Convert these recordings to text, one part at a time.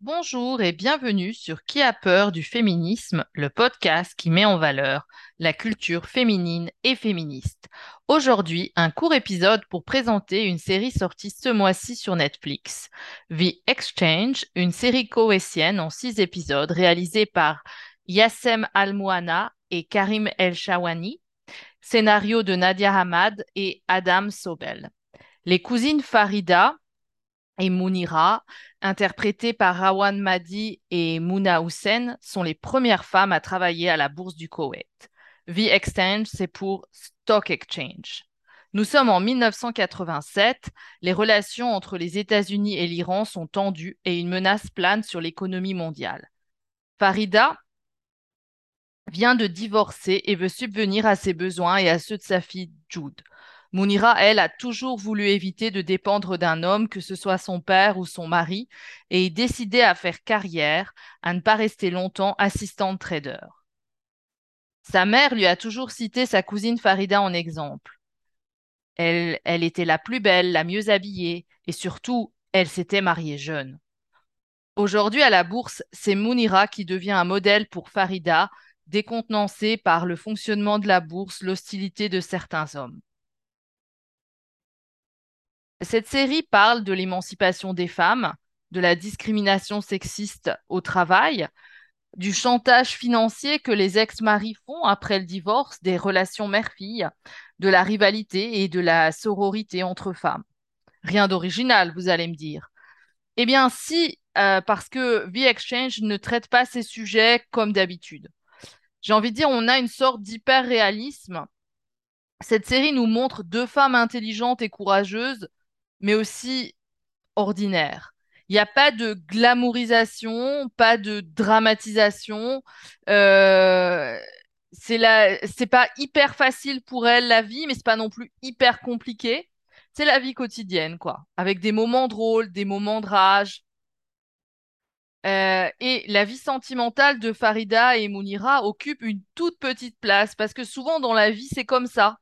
Bonjour et bienvenue sur Qui a peur du féminisme, le podcast qui met en valeur la culture féminine et féministe. Aujourd'hui, un court épisode pour présenter une série sortie ce mois-ci sur Netflix. The Exchange, une série koweïtienne en six épisodes réalisée par Yassem Al-Mouana et Karim El-Shawani, scénario de Nadia Hamad et Adam Sobel. Les cousines Farida, et Mounira, interprétées par Rawan Madi et Mouna Hussein, sont les premières femmes à travailler à la bourse du Koweït. V-Exchange, c'est pour Stock Exchange. Nous sommes en 1987, les relations entre les États-Unis et l'Iran sont tendues et une menace plane sur l'économie mondiale. Farida vient de divorcer et veut subvenir à ses besoins et à ceux de sa fille Jude. Mounira, elle, a toujours voulu éviter de dépendre d'un homme, que ce soit son père ou son mari, et est décidée à faire carrière, à ne pas rester longtemps assistante trader. Sa mère lui a toujours cité sa cousine Farida en exemple. Elle, elle était la plus belle, la mieux habillée, et surtout, elle s'était mariée jeune. Aujourd'hui, à la bourse, c'est Mounira qui devient un modèle pour Farida, décontenancée par le fonctionnement de la bourse, l'hostilité de certains hommes. Cette série parle de l'émancipation des femmes, de la discrimination sexiste au travail, du chantage financier que les ex-maris font après le divorce, des relations mère-fille, de la rivalité et de la sororité entre femmes. Rien d'original, vous allez me dire. Eh bien, si, euh, parce que The Exchange ne traite pas ces sujets comme d'habitude. J'ai envie de dire, on a une sorte d'hyper-réalisme. Cette série nous montre deux femmes intelligentes et courageuses mais aussi ordinaire. Il n'y a pas de glamourisation, pas de dramatisation. Euh, c'est c'est pas hyper facile pour elle la vie, mais c'est pas non plus hyper compliqué. C'est la vie quotidienne, quoi, avec des moments drôles, des moments de rage. Euh, et la vie sentimentale de Farida et Mounira occupe une toute petite place parce que souvent dans la vie, c'est comme ça.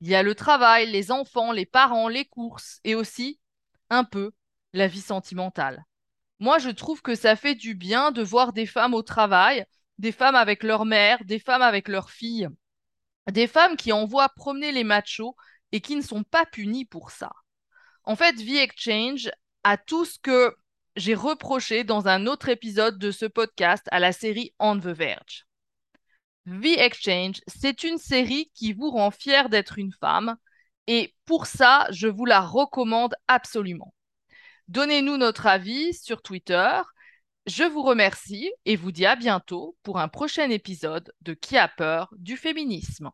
Il y a le travail, les enfants, les parents, les courses et aussi, un peu, la vie sentimentale. Moi, je trouve que ça fait du bien de voir des femmes au travail, des femmes avec leur mère, des femmes avec leurs filles, des femmes qui envoient promener les machos et qui ne sont pas punies pour ça. En fait, The Exchange a tout ce que j'ai reproché dans un autre épisode de ce podcast à la série On the Verge. The Exchange, c'est une série qui vous rend fier d'être une femme et pour ça, je vous la recommande absolument. Donnez-nous notre avis sur Twitter. Je vous remercie et vous dis à bientôt pour un prochain épisode de Qui a peur du féminisme.